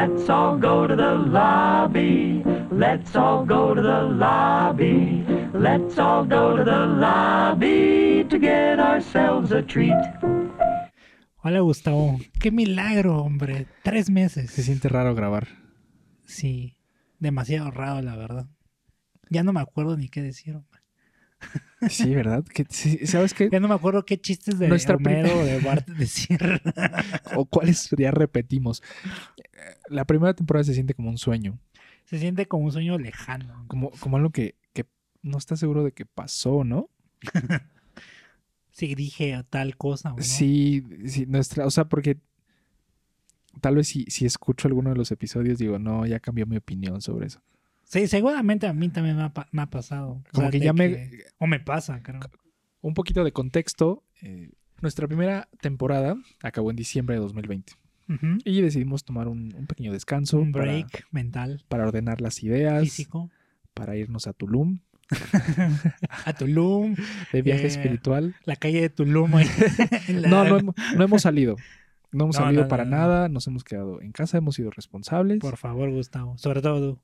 Let's all go to the lobby. Let's all go to the lobby. Let's all go to the lobby to get ourselves a treat. Hola Gustavo, qué milagro, hombre. Tres Se meses. siente raro grabar. Sí, demasiado raro, la verdad. Ya no me acuerdo ni qué decir, hombre. Sí, ¿verdad? Que, sí, ¿Sabes qué? Ya no me acuerdo qué chistes de Nuestra Homero o de Bart decir. O cuáles ya repetimos. Eh, La primera temporada se siente como un sueño. Se siente como un sueño lejano. Como, como algo que, que no estás seguro de que pasó, ¿no? Si dije tal cosa o no. Sí, sí, nuestra, o sea, porque tal vez si, si escucho alguno de los episodios digo, no, ya cambió mi opinión sobre eso. Sí, seguramente a mí también me ha, pa- me ha pasado. O Como sea, que ya me- O me pasa, creo. Un poquito de contexto. eh, nuestra primera temporada acabó en diciembre de 2020 Ujú. y decidimos tomar un, un pequeño descanso Un para- break mental, para, ordenar las ideas, físico. para irnos a Tulum, A Tulum, de viaje Eh, espiritual. la calle de Tulum. la- No, no, hemos- no hemos salido. No hemos No, salido no, para nada, nos hemos quedado en casa, hemos sido responsables. Por favor, Gustavo. Sobre todo tú.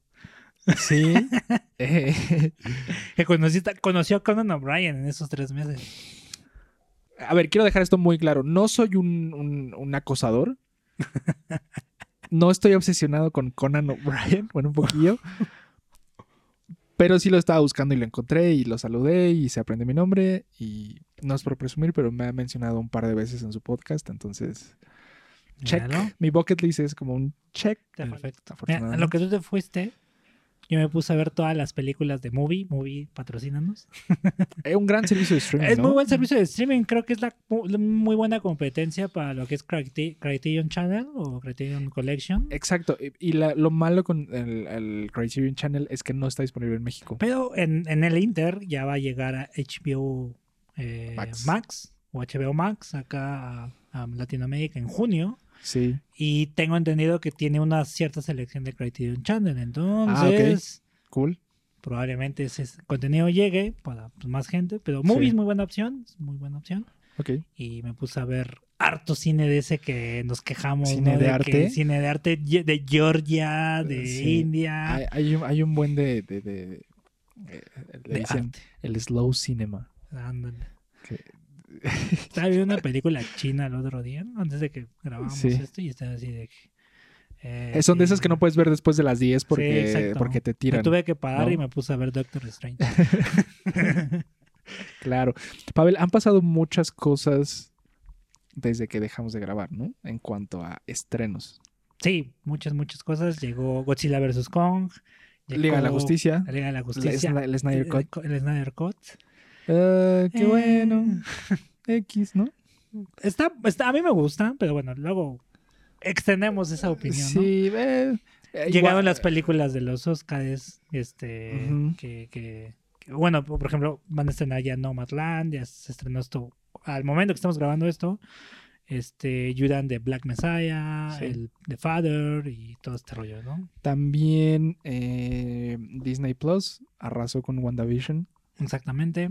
Sí. Eh, Que conoció a Conan O'Brien en esos tres meses. a ver, quiero dejar esto muy claro. No soy un, un- un acosador. No estoy obsesionado con Conan O'Brien, bueno, un poquillo. Pero sí lo estaba buscando y lo encontré y lo saludé y se aprende mi nombre. Y no es por presumir, pero me ha mencionado un par de veces en su podcast. Entonces, check. Míralo. Mi bucket list es como un check. Perfecto. Mira, a lo que tú te fuiste, yo me puse a ver todas las películas de Movie. Movie, patrocínanos. Es un gran servicio de streaming. Es ¿no? muy buen servicio de streaming. Creo que es la mu- la muy buena competencia para lo que es Crite- Criterion Channel o Criterion Collection. Exacto. Y, y la- lo malo con el, el Criterion Channel es que no está disponible en México. Pero en, en el Inter ya va a llegar a HBO eh, Max. Max. o HBO Max acá a, a Latinoamérica en junio. Sí. Y tengo entendido que tiene una cierta selección de Criterion Channel. Entonces, Cool. probablemente ese contenido llegue para pues, más gente. Pero Movie Sí. es muy buena opción. Es muy buena opción. Ok. Y me puse a ver harto cine de ese que nos quejamos. ¿Cine ¿no? de arte? Cine de arte de Georgia, de Sí. India. Hay, hay un, hay un buen de. de, de- eh, le de dicen arte. el slow cinema. Ándale. que- Estaba viendo una película china el otro día, antes de que grabamos Sí. esto, y estaba así de que. eh, Eh, Son de esas que no puedes ver después de las 10 Sí, porque, exacto. porque te Me tiran. tuve que parar ¿no? y me puse a ver Doctor Strange. Claro. Pavel, han pasado muchas cosas desde que dejamos de grabar, ¿no? En cuanto a estrenos. sí, muchas, muchas cosas. Llegó Godzilla vs. Kong. llegó Liga de la Justicia. Liga de la El, Justicia. Sna- el Snyder el- Cut. El, Snyder Cut. Ah, qué Eh, bueno. X, ¿no? Está, está, a mí me gusta, pero bueno, luego extendemos esa opinión. ¿no? Sí, eh, eh, Llegaron las películas de los Oscars, este, que, que- que- bueno, por ejemplo, van a estrenar ya Nomadland, ya se estrenó esto, al momento que estamos grabando esto, este, Judan de Black Messiah, Sí. el The Father y todo este rollo, ¿no? También eh, Disney Plus arrasó con WandaVision, Exactamente.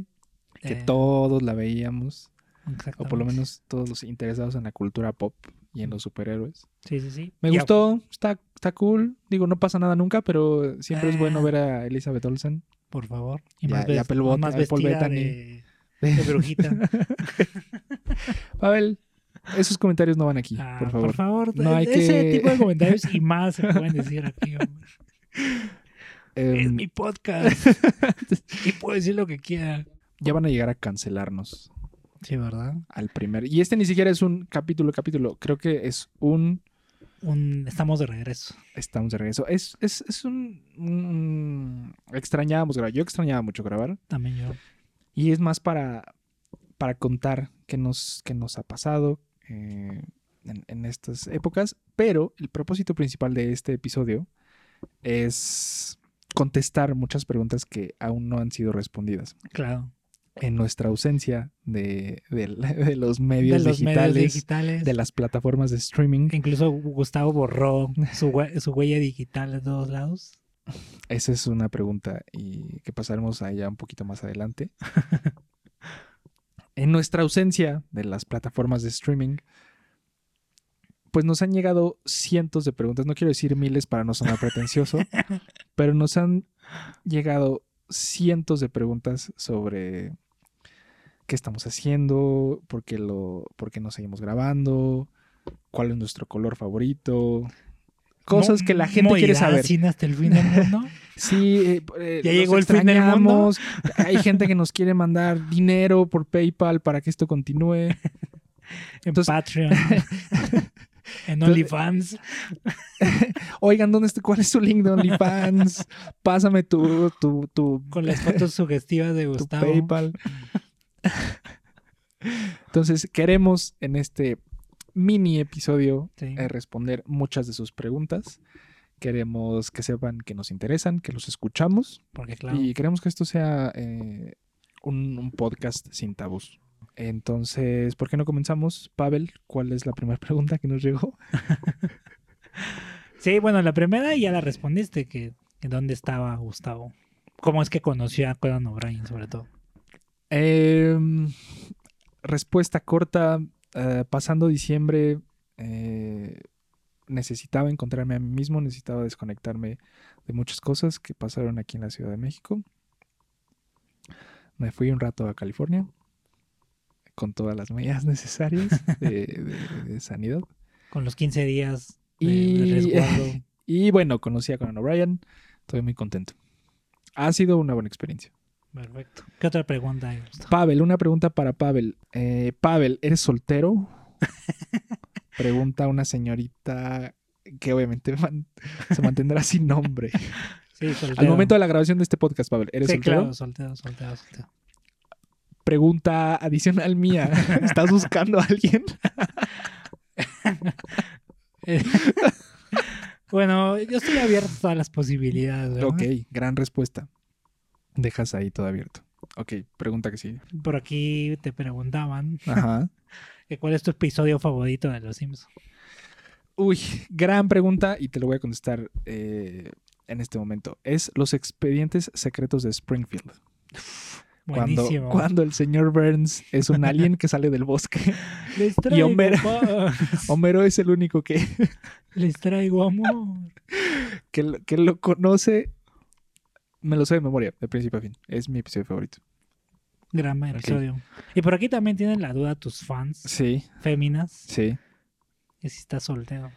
Que Eh, todos la veíamos, o por lo menos todos los interesados en la cultura pop y en los superhéroes. Sí, sí, sí. Me Y a- gustó, está, está cool. Digo, no pasa nada nunca, pero siempre es bueno Ah. ver a Elizabeth Olsen. Por favor. Y más, ya ves- Apple Bot- más vestida Bettany. de, de brujita. Pavel, esos comentarios no van aquí, Ah, por favor. Por favor, No hay ese que- tipo de comentarios y más se pueden decir aquí, hombre. es Em, mi podcast. y puedo decir lo que quiera. Ya van a llegar a cancelarnos Sí, ¿verdad? al primer. Y este ni siquiera es un capítulo, capítulo. Creo que es un. Un, estamos de regreso. Estamos de regreso. Es, es, es un, un- Extrañábamos grabar. Yo extrañaba mucho grabar. También yo. Y es más para, para contar qué nos, qué nos ha pasado eh, en, en estas épocas. Pero el propósito principal de este episodio es contestar muchas preguntas que aún no han sido respondidas. Claro. En nuestra ausencia de, los De medios los digitales, medios digitales. de las plataformas de streaming. Incluso Gustavo borró su, hue- su huella digital de todos lados. Esa es una pregunta y que pasaremos a ella un poquito más adelante. en nuestra ausencia de las plataformas de streaming, pues nos han llegado cientos de preguntas. No quiero decir miles para no sonar pretencioso, pero nos han llegado cientos de preguntas sobre qué estamos haciendo, por qué, lo, por qué no seguimos grabando, cuál es nuestro color favorito. Cosas que la gente quiere ¿Morirá saber. Sin hasta el fin del mundo. Sí, eh, eh, ¿Ya llegó el fin del mundo? Hay gente que nos quiere mandar dinero por PayPal para que esto continúe. en Entonces- Patreon. en OnlyFans. Oigan, ¿dónde está? ¿Cuál es tu link de OnlyFans? Pásame tu, tu, tu, Con las fotos sugestivas de tu Gustavo. PayPal. Entonces, queremos en este mini episodio Sí. eh, responder muchas de sus preguntas. Queremos que sepan que nos interesan, que los escuchamos Porque claro. y queremos que esto sea eh, un, un podcast sin tabús. Entonces, ¿por qué no comenzamos? Pavel, ¿cuál es la primera pregunta que nos llegó? Sí, bueno, la primera ya la respondiste, que, que dónde estaba Gustavo. ¿Cómo es que conoció a Conan O'Brien, sobre todo? Em, respuesta corta. eh, pasando diciembre, eh, necesitaba encontrarme a mí mismo, necesitaba desconectarme de muchas cosas que pasaron aquí en la Ciudad de México. Me fui un rato a California con todas las medidas necesarias de, de- de sanidad. Con los 15 días de, de Y, resguardo. y bueno, conocí a Conan O'Brien. Estoy muy contento. Ha sido una buena experiencia. Perfecto. ¿Qué otra pregunta hay? Pavel, una pregunta para Pavel. Eh, Pavel, ¿eres soltero? Pregunta una señorita que obviamente man- se mantendrá sin nombre. Sí, soltero. Al momento de la grabación de este podcast, Pavel, ¿eres Sí, soltero? claro, soltero, soltero, soltero. Pregunta adicional mía. ¿Estás buscando a alguien? Eh, bueno, yo estoy abierto a todas las posibilidades. ¿verdad? Ok, gran respuesta. Dejas ahí todo abierto. Ok, pregunta que sigue. Por aquí te preguntaban Ajá. que cuál es tu episodio favorito de Los Simpsons. Uy, gran pregunta y te lo voy a contestar eh, en este momento. Es los expedientes secretos de Springfield. Cuando, Buenísimo. cuando el señor Burns es un alien que sale del bosque. Les traigo Homero- paz, Homero es el único que, les traigo amor. que, que lo conoce. Me lo sé de memoria, de principio a fin. Es mi episodio favorito. Gran episodio. Y por aquí también tienen la duda tus fans Sí, féminas sí. que si estás soltero.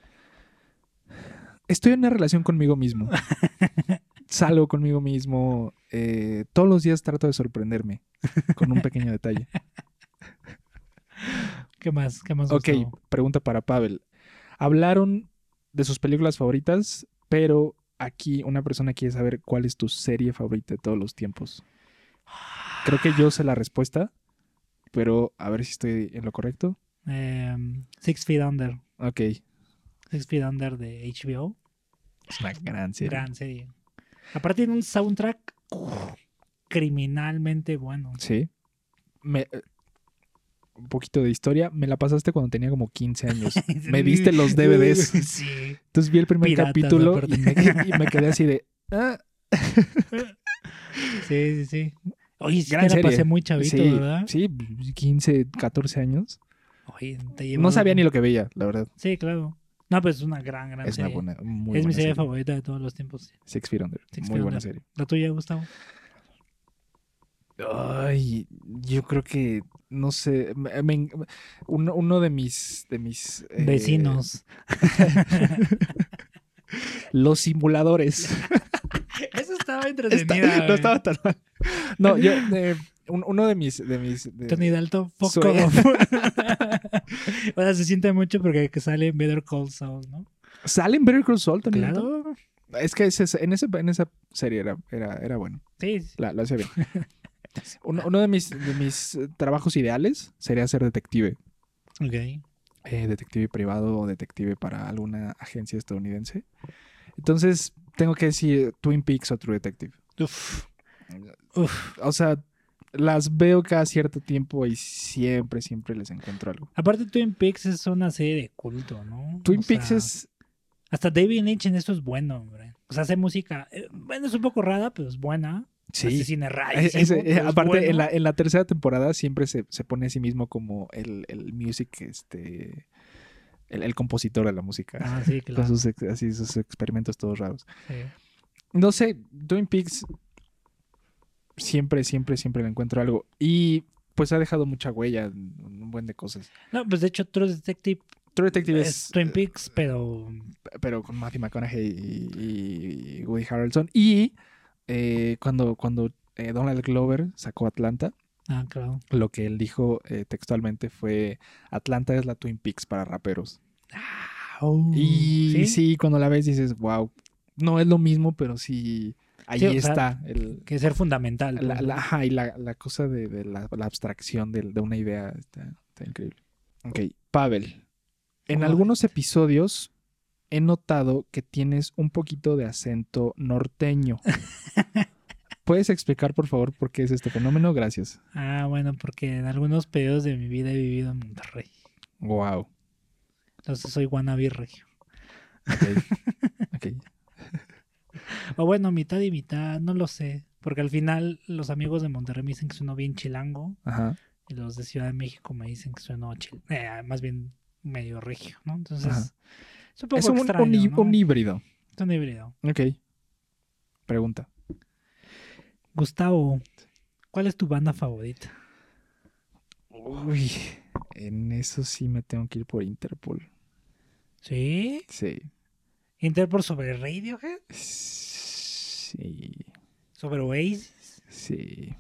Estoy en una relación conmigo mismo. Salgo conmigo mismo. eh, todos los días trato de sorprenderme con un pequeño detalle. ¿Qué más? ¿Qué más? Ok, pregunta para Pavel. Hablaron de sus películas favoritas, pero aquí una persona quiere saber cuál es tu serie favorita de todos los tiempos. Creo que yo sé la respuesta, pero a ver si estoy en lo correcto. Em, Six Feet Under. Ok, Six Feet Under de HBO. es una gran serie. Gran serie. Aparte tiene un soundtrack criminalmente bueno. Sí. Me- un poquito de historia. Me la pasaste cuando tenía como 15 años. Me diste los DVDs. Sí. Entonces vi el primer capítulo y me, y me quedé así de... "Ah". Sí, sí, sí. Oye, sí Gran te la serie. pasé muy chavito, sí, ¿verdad? sí, 15, 14 años. Oye, te No sabía ni lo que veía, la verdad. Sí, claro. No, pues es una gran, gran Es una serie. buena, muy es mi serie favorita de todos los tiempos. Six Feet Under. Six muy Feet buena Under. serie. ¿La tuya, Gustavo? Ay, yo creo que, no sé, me- me- uno, uno de mis... De mis eh, Vecinos. Los simuladores. Eso estaba Está- entretenida. no estaba tan mal. No, yo... eh, un- uno de mis... De mis de- Tony Dalton, off. o sea, se siente mucho porque que sale en Better Call Saul, ¿no? ¿Sale en Better Call Saul, Tony Dalton? Claro. Es que ese- en, ese, en esa serie era, era, era bueno. Sí, sí. La, lo hacía bien. Uno, uno de mis, de mis eh, trabajos ideales sería ser detective. Ok. eh, detective privado o detective para alguna agencia estadounidense. Entonces, tengo que decir Twin Peaks o True Detective. Uf. Uf. O sea, las veo cada cierto tiempo y siempre, siempre les encuentro algo. Aparte, Twin Peaks es una serie de culto, ¿no? Twin O Peaks sea, es... Hasta David Lynch en esto es bueno, hombre. O sea, hace música. eh, bueno, es un poco rara, pero es buena. Sí. Eh, rarísimo, ese- eh, pero es aparte, bueno. en, la, en la tercera temporada siempre se, se pone a sí mismo como el, el music, este... el, el compositor de la música. Ah, sí, Con claro. sus, ex- así, sus experimentos todos raros. sí. No sé, Twin Peaks siempre, siempre, siempre le encuentro algo. Y pues ha dejado mucha huella un buen de cosas. No, pues de hecho, True Detective True Detective es es, Twin Peaks, pero pero con Matthew McConaughey y, y Woody Harrelson. Y eh, cuando, cuando eh, Donald Glover sacó Atlanta, Ah, claro. lo que él dijo eh, textualmente fue: Atlanta es la Twin Peaks para raperos. Y ¿Sí? cuando la ves dices, wow, no es lo mismo, pero sí, ahí Sí, o sea, está. el, Que ser fundamental. la, pues, la- ¿no? ajá, y la, la cosa de, de la, abstracción de, de una idea está, está increíble. Ok, Pavel. En algunos episodios he notado que tienes un poquito de acento norteño. ¿Puedes explicar, por favor, por qué es este fenómeno? Gracias. Ah, bueno, porque en algunos periodos de mi vida he vivido en Monterrey. Wow. Entonces soy wannabe regio. Ok. ok. O bueno, mitad y mitad, no lo sé. Porque al final los amigos de Monterrey me dicen que sueno bien chilango. Ajá. Y los de Ciudad de México me dicen que sueno chil eh, más bien medio regio, ¿no? Entonces Ajá. Es un poco Es un, extraño, un ¿no? un híbrido. Es un híbrido. Ok. Pregunta. Gustavo, ¿cuál es tu banda favorita? Uy, en eso sí me tengo que ir por Interpol. ¿Sí? Sí. ¿Interpol sobre Radiohead? Sí. ¿Sobre Oasis? Sí.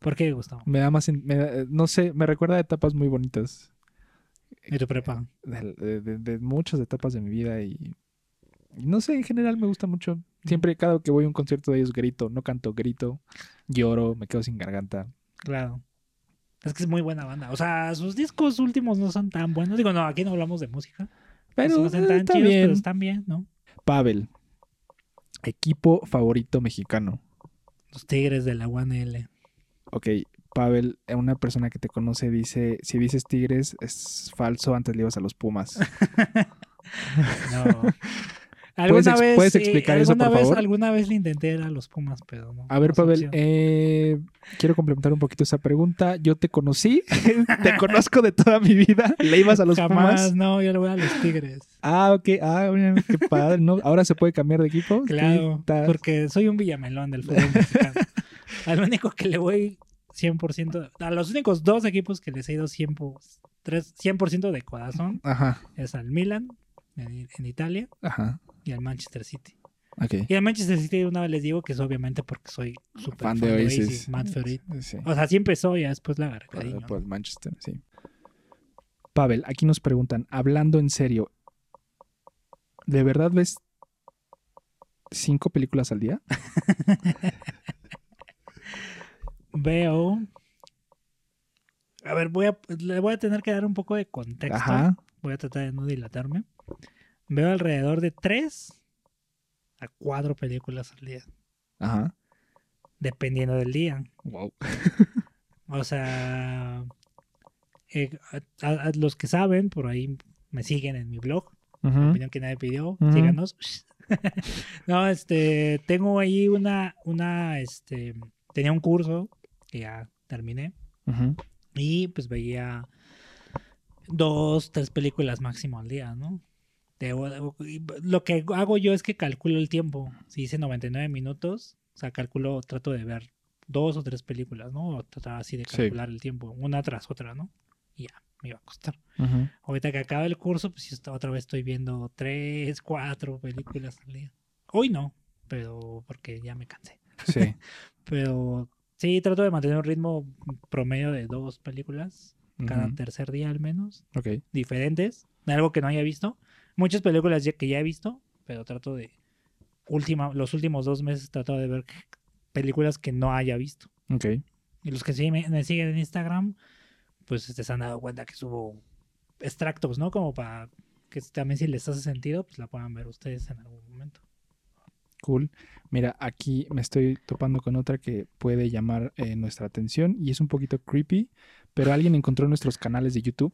¿Por qué, Gustavo? Me da más. me da- no sé, me recuerda a etapas muy bonitas. ¿Y tu prepa? De, de- de- de muchas etapas de mi vida y. No sé, en general me gusta mucho. Siempre, cada que voy a un concierto de ellos, grito. No canto, grito. Lloro, me quedo sin garganta. Claro. Es que es muy buena banda. O sea, sus discos últimos no son tan buenos. Digo, no, aquí no hablamos de música. Pero no son eh, tan está chidos, bien. pero están bien, ¿no? Pavel. Equipo favorito mexicano. Los Tigres de la UNL. Ok, Pavel, eh, una persona que te conoce dice, si dices Tigres es falso, antes le ibas a los Pumas. No. ¿Puedes ex- puedes explicar eso, alguna por vez, favor? Alguna vez le intenté ir a los Pumas, pero no. A ver, no Pavel, eh, quiero complementar un poquito esa pregunta. Yo te conocí, te conozco de toda mi vida. ¿Le ibas a los Jamás, Pumas? no, yo le voy a los Tigres. Ah, ok. Ah, mira, qué padre. ¿no? Ahora se puede cambiar de equipo. Claro, porque soy un villamelón del fútbol mexicano. Al único que le voy 100%, a los únicos dos equipos que les he ido 100%, tres- 100% de corazón Ajá, es al Milan en, en Italia ajá. y al Manchester City. Y al Manchester City una vez les digo que es obviamente porque soy súper Fan de Oasis. Matt. Sí. O sea, sí empezó y después la agarré Manchester, sí. Pavel, aquí nos preguntan, hablando en serio, ¿de verdad ves cinco películas al día? Veo. A ver, voy a, le voy a tener que dar un poco de contexto. Ajá. Voy a tratar de no dilatarme. Veo alrededor de tres a cuatro películas al día, Ajá. dependiendo del día. Wow. O sea, eh, a- los que saben, por ahí me siguen en mi blog, opinión que nadie pidió, Ujú. síganos. no, este, tengo ahí una, una, este, tenía un curso que ya terminé y pues veía dos, tres películas máximo al día, ¿no? Lo que hago yo es que calculo el tiempo. Si hice 99 minutos, o sea, calculo, trato de ver dos o tres películas, ¿no? O tratar así de Sí. calcular el tiempo, una tras otra, ¿no? Y ya, me iba a costar. Ahorita que acaba el curso, pues otra vez estoy viendo tres, cuatro películas al día. Hoy no, pero porque ya me cansé. Sí. Pero sí, trato de mantener un ritmo promedio de dos películas cada tercer día al menos, Ok. diferentes, algo que no haya visto. Muchas películas ya que ya he visto, pero trato de última, los últimos dos meses trato de ver películas que no haya visto. Ok. Y los que sí me, me siguen en Instagram, pues este, se han dado cuenta que subo extractos, ¿no? Como para que también si les hace sentido, pues la puedan ver ustedes en algún. Cool. Mira, aquí me estoy topando con otra que puede llamar eh, nuestra atención y es un poquito creepy, pero alguien encontró nuestros canales de YouTube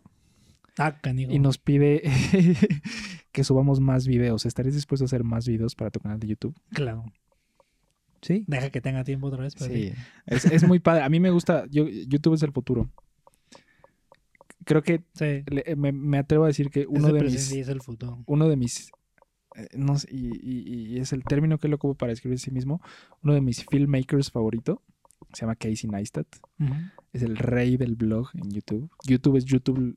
Ah, canijo. y nos pide que subamos más videos. ¿Estarías dispuesto a hacer más videos para tu canal de YouTube? Claro. Sí. Deja que tenga tiempo otra vez. pero sí. Es, es muy padre. A mí me gusta. Yo, YouTube es el futuro. creo que Sí. le- me, me atrevo a decir que uno de mis es el futuro. uno de mis no sé, y, y- y es el término que lo ocupo para describir a sí mismo uno de mis filmmakers favorito se llama Casey Neistat es el rey del blog en YouTube YouTube es YouTube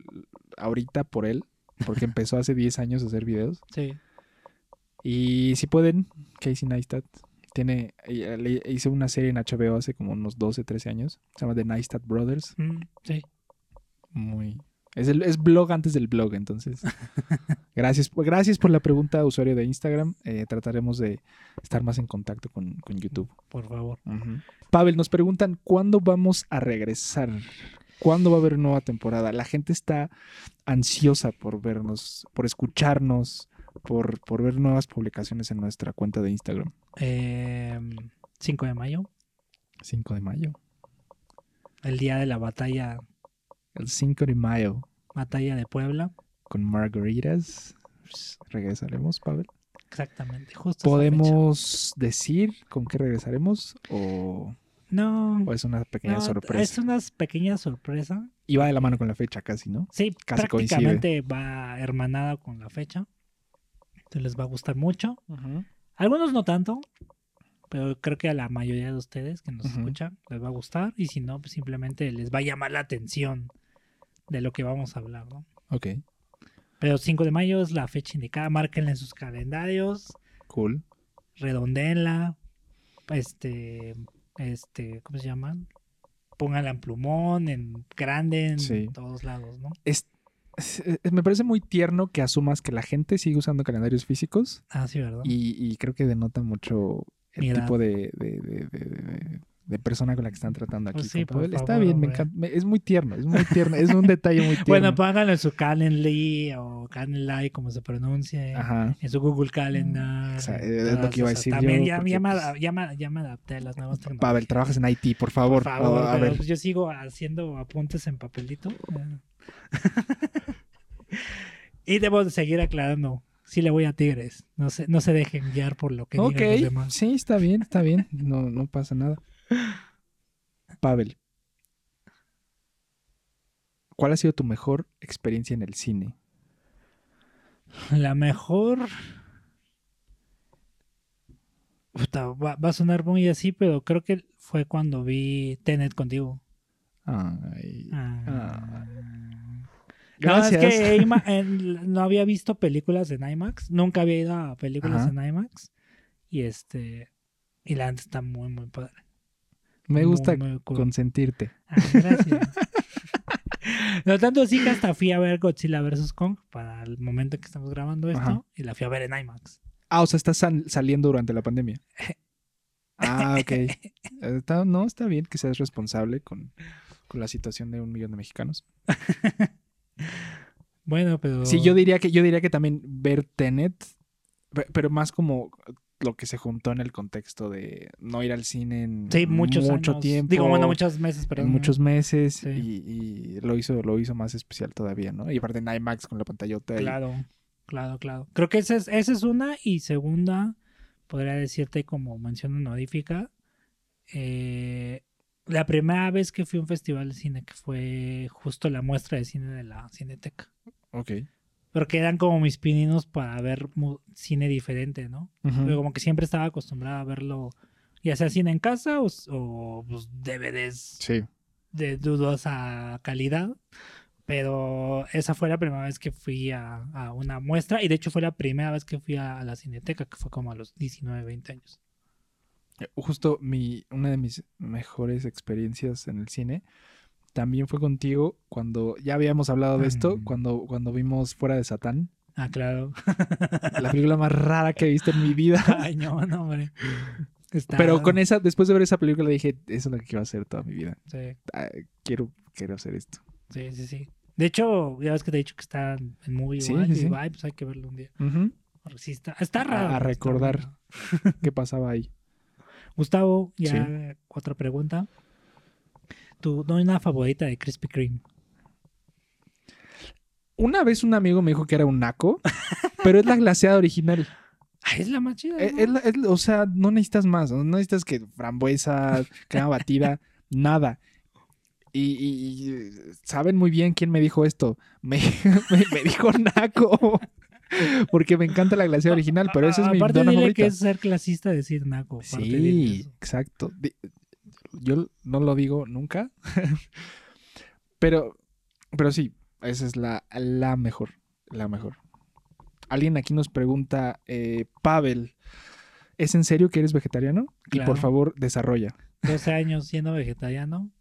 ahorita por él porque empezó hace 10 años a hacer videos Sí. y si pueden Casey Neistat tiene eh, le hice una serie en HBO hace como unos 12 13 años se llama The Neistat Brothers Mm, sí. muy es, el, es blog antes del blog, entonces. gracias, gracias por la pregunta, usuario de Instagram. Eh, trataremos de estar más en contacto con, con YouTube. Por favor. Pavel, nos preguntan cuándo vamos a regresar. ¿Cuándo va a haber nueva temporada? La gente está ansiosa por vernos, por escucharnos, por, por ver nuevas publicaciones en nuestra cuenta de Instagram. Eh, 5 de mayo, 5 de mayo. el día de la batalla, El 5 de mayo, batalla de Puebla. con margaritas. Regresaremos, Pavel. Exactamente, justo. ¿Podemos decir con qué regresaremos? ¿O, No, o es una pequeña no, sorpresa? es una pequeña sorpresa. Y va de la mano con la fecha casi, ¿no? Sí, Casi prácticamente va hermanada con la fecha. Entonces les va a gustar mucho. Algunos no tanto, pero creo que a la mayoría de ustedes que nos escuchan les va a gustar. Y si no, pues simplemente les va a llamar la atención de lo que vamos a hablar, ¿no? Ok, Pero 5 de mayo es la fecha indicada. Márquenla en sus calendarios, cool. redondeenla, este, este, ¿cómo se llaman? Pónganla en plumón, en grande, en Sí. todos lados, ¿no? Es- es- es- me parece muy tierno que asumas que la gente sigue usando calendarios físicos Ah, sí, ¿verdad? y, y creo que denota mucho el tipo de, de- de- de- de- persona con la que están tratando aquí. Sí, por. Está favor, bien, me encanta. me- Es muy tierno, es muy tierno. Es un detalle muy tierno. Bueno, pónganlo en su Calendly o Calendly, como se pronuncie. Ajá. En su Google Calendar. O sea, es lo que iba a decir También yo, ya, porque, ya me, pues, ya me- ya me adapté a las nuevas tecnologías. Pavel, trabajas en IT, por favor. Por favor, a, a ver. pues yo sigo haciendo apuntes en papelito. y debo de seguir aclarando. Sí le voy a Tigres. No se, no se dejen guiar por lo que Ok, digan los demás. sí, está bien, está bien. No, no pasa nada. Pavel, ¿cuál ha sido tu mejor experiencia en el cine? La mejor. Puta, va, va a sonar muy así, pero creo que fue cuando vi Tenet contigo. Ay, Ah. Gracias. No, es que Ima- en- no había visto películas en IMAX. Nunca había ido a películas Ajá. en IMAX. Y este. Y la está muy, muy padre. Me gusta consentirte. Ah, gracias. no tanto así que hasta fui a ver Godzilla vs. Kong para el momento en que estamos grabando esto. Ajá. Y la fui a ver en IMAX. Ah, o sea, estás sal- saliendo durante la pandemia. Ah, ok. Está- no, está bien que seas responsable con, con la situación de un millón de mexicanos. Bueno, pero. Sí, yo diría que, yo diría que también ver Tenet, pe- pero más como lo que se juntó en el contexto de no ir al cine en Sí, muchos mucho años. tiempo. Digo, bueno, muchos meses, en pero. muchos meses Sí. y, y lo hizo lo hizo más especial todavía, ¿no? Y aparte en IMAX con la pantallota. y- Claro, claro, claro. Creo que esa es, esa es una. Y segunda, podría decirte como mención honorífica. eh, la primera vez que fui a un festival de cine, que fue justo la muestra de cine de la Cineteca. Ok. Porque eran como mis pininos para ver cine diferente, ¿no? Pero como que siempre estaba acostumbrado a verlo, ya sea cine en casa o, o pues, DVDs Sí. de dudosa calidad. Pero esa fue la primera vez que fui a, a una muestra y de hecho fue la primera vez que fui a, a la cineteca, que fue como a los 19, 20 años. Justo mi, una de mis mejores experiencias en el cine también fue contigo cuando ya habíamos hablado de esto, Mm. cuando, cuando vimos Fuera de Satán, Ah, claro. la película más rara que he visto en mi vida. Ay, no, no, hombre. Está- Pero con esa, después de ver esa película dije, eso es lo que quiero hacer toda mi vida. Sí, Ah, quiero, quiero hacer esto. sí, sí, sí. De hecho, ya ves que te he dicho que está en muy Sí, igual. sí, y pues hay que verlo un día. Sí está, está raro. a está recordar. ¿Qué pasaba ahí? Gustavo, ya otra pregunta. ¿Tu una favorita de Krispy Kreme? Una vez un amigo me dijo que era un naco, pero es la glaseada original. Ah, es la más chida. Eh, ¿no? es la- es la- o sea, no necesitas más. No necesitas que frambuesa, crema batida, nada. Y, y- y saben muy bien quién me dijo esto. Me, me, me dijo Naco. Porque me encanta la glaciera original, pero esa es mi Aparte dona dile favorita. que es ser clasista decir naco. Sí, exacto. Yo no lo digo nunca. pero, pero sí, esa es la, la mejor. La mejor. Alguien aquí nos pregunta, eh, Pavel, ¿es en serio que eres vegetariano? Y por favor, desarrolla. 12 años siendo vegetariano,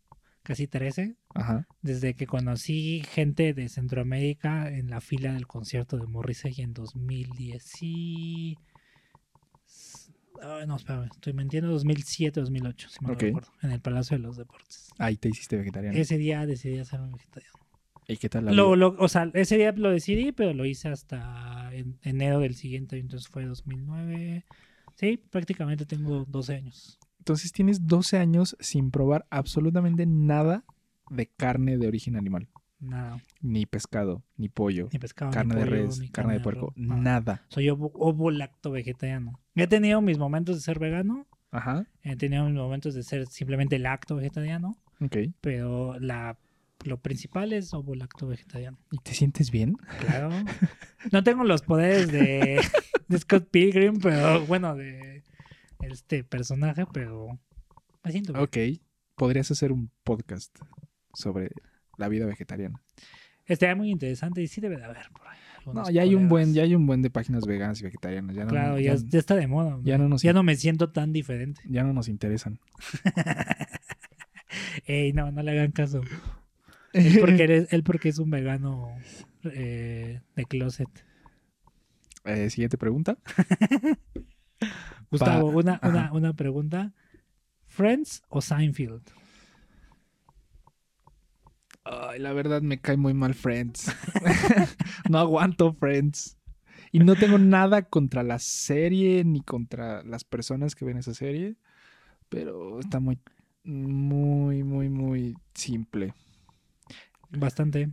casi 13. Ajá. Desde que conocí gente de Centroamérica en la fila del concierto de Morrissey en 2010 y... Ay, no, espérame, estoy mintiendo, 2007, 2008, si me Ok. recuerdo, en el Palacio de los Deportes. Ahí te hiciste vegetariano. Ese día decidí hacerme vegetariano. ¿Y qué tal la Lo, lo- o sea, ese día lo decidí, pero lo hice hasta en enero del siguiente, entonces fue 2009. Sí, prácticamente tengo 12 años. Entonces tienes 12 años sin probar absolutamente nada de carne de origen animal. Nada, Ni pescado, ni pollo, ni pescado, carne ni de pollo, res, ni carne de puerco, nada. nada. Soy ovo lacto vegetariano. He tenido mis momentos de ser vegano, Ajá. he tenido mis momentos de ser simplemente lacto vegetariano, Ok. pero la, lo principal es ovo lacto vegetariano. ¿Y te sientes bien? Claro. No tengo los poderes de, de Scott Pilgrim, pero bueno, de este personaje, pero me siento bien. Ok. Podrías hacer un podcast sobre la vida vegetariana. Estaría muy interesante y sí debe de haber por ahí. No, ya hay un buen, ya hay un buen de páginas veganas y vegetarianas. Ya no, Claro, ya, está de moda. ya no nos- ya no me siento tan diferente. ya no nos interesan. Ey, no, no le hagan caso. Él porque, eres, él porque es un vegano eh, de closet. Eh, siguiente pregunta. Gustavo, una, una pregunta. ¿Friends o Seinfeld? Ay, la verdad me cae muy mal Friends. no aguanto Friends. Y no tengo nada contra la serie ni contra las personas que ven esa serie. Pero está muy, muy, muy, muy simple. Bastante.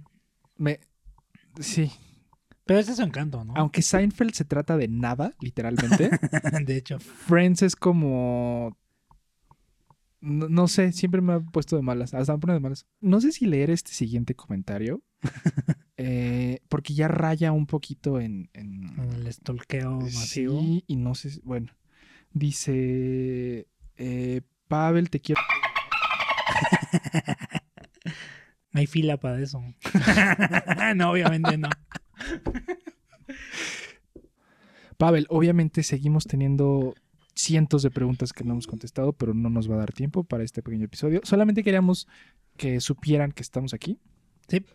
Me, sí. Pero ese es su encanto, ¿no? Aunque Seinfeld se trata de nada, literalmente. de hecho. Friends es como. No, no sé, siempre me ha puesto de malas. Hasta me pone de malas. No sé si leer este siguiente comentario. eh, porque ya raya un poquito en. en- En el stalkeo masivo. Sí, y no sé. si- Bueno. Dice. eh, Pavel, te quiero. Hay fila para eso. no, obviamente no. Pavel, obviamente seguimos teniendo cientos de preguntas que no hemos contestado, pero no nos va a dar tiempo para este pequeño episodio. Solamente queríamos que supieran que estamos aquí. Sí.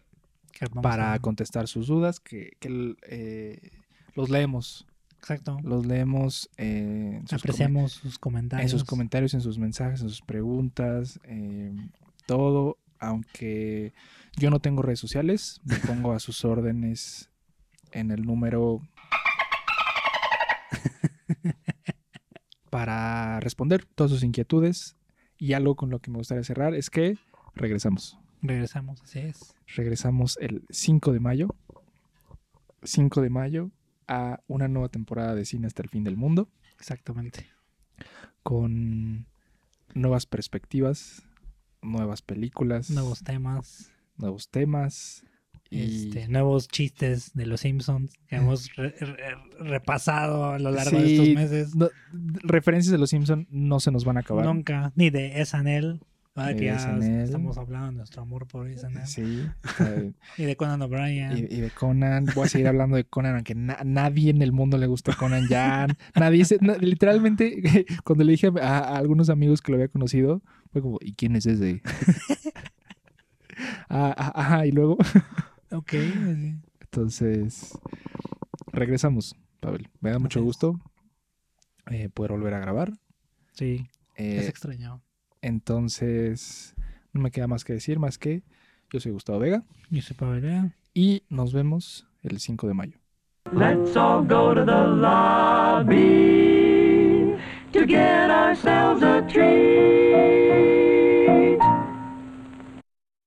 Para a- contestar sus dudas, que, que, eh, los leemos, Exacto. los leemos eh, en, sus Apreciamos sus en comentarios. sus comentarios, en sus mensajes, en sus preguntas, eh, todo, aunque yo no tengo redes sociales, me pongo a sus órdenes en el número para responder todas sus inquietudes y algo con lo que me gustaría cerrar es que regresamos. Regresamos, así es. regresamos el 5 de mayo. 5 de mayo a una nueva temporada de cine hasta el fin del mundo Exactamente. con nuevas perspectivas, nuevas películas, Nuevos temas. nuevos temas y Este, nuevos chistes de los Simpsons que hemos re- re- repasado a lo largo de estos meses. no- referencias de los Simpson no se nos van a acabar. Nunca, ni de SNL. Que de ya SNL. estamos hablando de nuestro amor por SNL. Sí. Y de Conan O'Brien. y, y de Conan, voy a seguir hablando de Conan, aunque na- nadie en el mundo le gusta Conan ya. Nadie, se- na- literalmente, cuando le dije a, a algunos amigos que lo había conocido, fue como, ¿y quién es ese? Ah, ah, Ajá, y luego, Ok, sí. entonces, regresamos, Pavel. Me da mucho gusto eh, poder volver a grabar. Sí, Eh, es extraño. entonces, no me queda más que decir, más que yo soy Gustavo Vega Yo soy Pavel. y nos vemos el 5 de mayo. Let's all go to the lobby to get ourselves a treat.